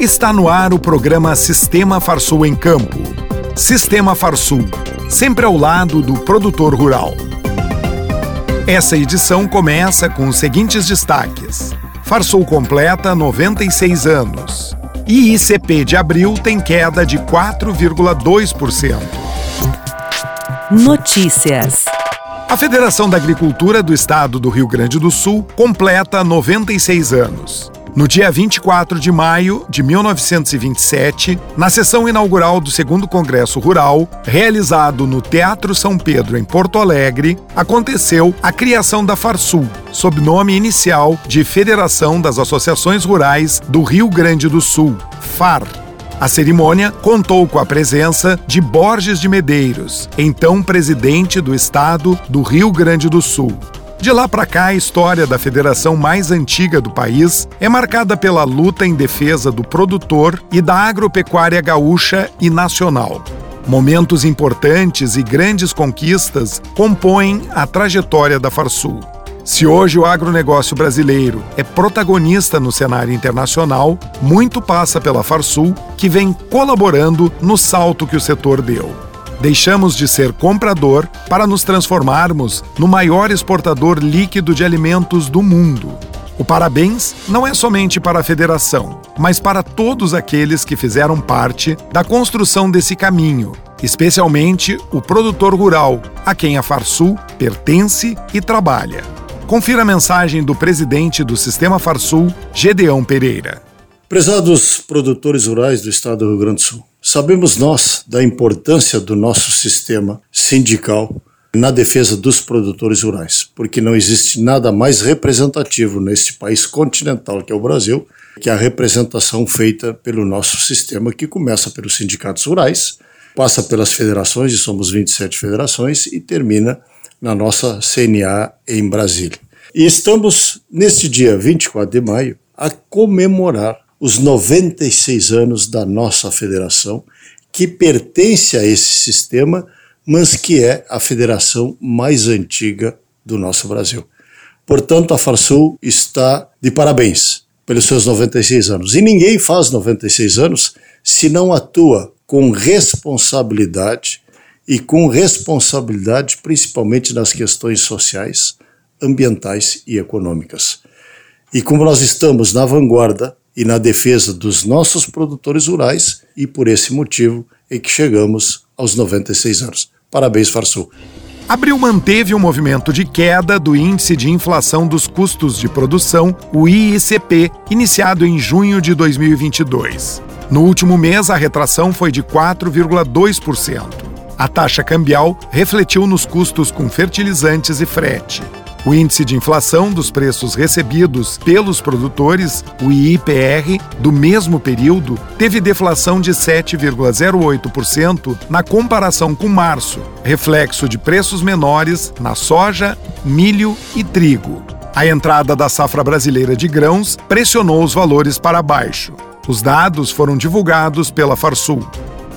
Está no ar o programa Sistema Farsul em Campo. Sistema Farsul, sempre ao lado do produtor rural. Essa edição começa com os seguintes destaques: Farsul completa 96 anos. IICP de abril tem queda de 4,2%. Notícias. A Federação da Agricultura do Estado do Rio Grande do Sul completa 96 anos. No dia 24 de maio de 1927, na sessão inaugural do Segundo Congresso Rural, realizado no Teatro São Pedro, em Porto Alegre, aconteceu a criação da Farsul, sob nome inicial de Federação das Associações Rurais do Rio Grande do Sul, FAR. A cerimônia contou com a presença de Borges de Medeiros, então presidente do estado do Rio Grande do Sul. De lá para cá, a história da federação mais antiga do país é marcada pela luta em defesa do produtor e da agropecuária gaúcha e nacional. Momentos importantes e grandes conquistas compõem a trajetória da Farsul. Se hoje o agronegócio brasileiro é protagonista no cenário internacional, muito passa pela Farsul, que vem colaborando no salto que o setor deu. Deixamos de ser comprador para nos transformarmos no maior exportador líquido de alimentos do mundo. O parabéns não é somente para a federação, mas para todos aqueles que fizeram parte da construção desse caminho, especialmente o produtor rural, a quem a Farsul pertence e trabalha. Confira a mensagem do presidente do Sistema Farsul, Gedeão Pereira. Prezados produtores rurais do estado do Rio Grande do Sul, Sabemos nós da importância do nosso sistema sindical na defesa dos produtores rurais, porque não existe nada mais representativo neste país continental que é o Brasil que a representação feita pelo nosso sistema, que começa pelos sindicatos rurais, passa pelas federações, e somos 27 federações, e termina na nossa CNA em Brasília. E estamos, neste dia 24 de maio, a comemorar os 96 anos da nossa federação, que pertence a esse sistema, mas que é a federação mais antiga do nosso Brasil. Portanto, a Farsul está de parabéns pelos seus 96 anos. E ninguém faz 96 anos se não atua com responsabilidade e com responsabilidade principalmente nas questões sociais, ambientais e econômicas. E como nós estamos na vanguarda e na defesa dos nossos produtores rurais e por esse motivo é que chegamos aos 96 anos. Parabéns, Farsul. Abril manteve o movimento de queda do Índice de Inflação dos Custos de Produção, o IICP, iniciado em junho de 2022. No último mês, a retração foi de 4,2%. A taxa cambial refletiu nos custos com fertilizantes e frete. O índice de inflação dos preços recebidos pelos produtores, o IIPR, do mesmo período, teve deflação de 7,08% na comparação com março, reflexo de preços menores na soja, milho e trigo. A entrada da safra brasileira de grãos pressionou os valores para baixo. Os dados foram divulgados pela Farsul.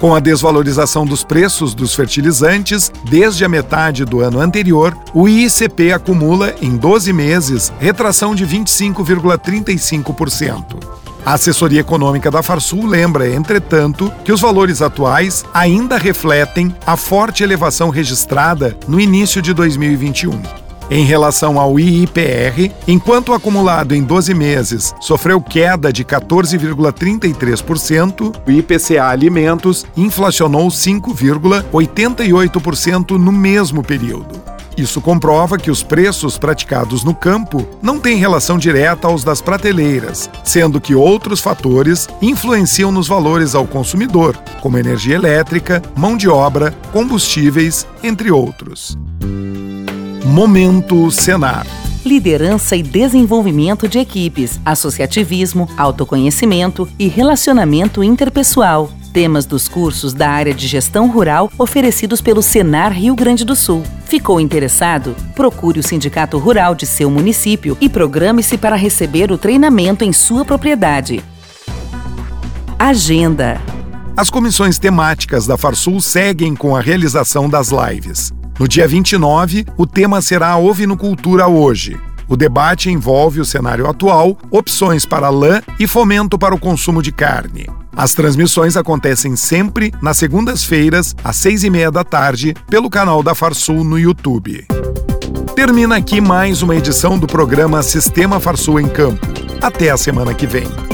Com a desvalorização dos preços dos fertilizantes desde a metade do ano anterior, o IICP acumula, em 12 meses, retração de 25,35%. A assessoria econômica da Farsul lembra, entretanto, que os valores atuais ainda refletem a forte elevação registrada no início de 2021. Em relação ao IIPR, enquanto acumulado em 12 meses sofreu queda de 14,33%, o IPCA Alimentos inflacionou 5,88% no mesmo período. Isso comprova que os preços praticados no campo não têm relação direta aos das prateleiras, sendo que outros fatores influenciam nos valores ao consumidor, como energia elétrica, mão de obra, combustíveis, entre outros. Momento Senar. Liderança e desenvolvimento de equipes, associativismo, autoconhecimento e relacionamento interpessoal. Temas dos cursos da área de gestão rural oferecidos pelo Senar Rio Grande do Sul. Ficou interessado? Procure o Sindicato Rural de seu município e programe-se para receber o treinamento em sua propriedade. Agenda. As comissões temáticas da Farsul seguem com a realização das lives. No dia 29, o tema será a ovinocultura hoje. O debate envolve o cenário atual, opções para lã e fomento para o consumo de carne. As transmissões acontecem sempre nas segundas-feiras, às seis e meia da tarde, pelo canal da Farsul no YouTube. Termina aqui mais uma edição do programa Sistema Farsul em Campo. Até a semana que vem.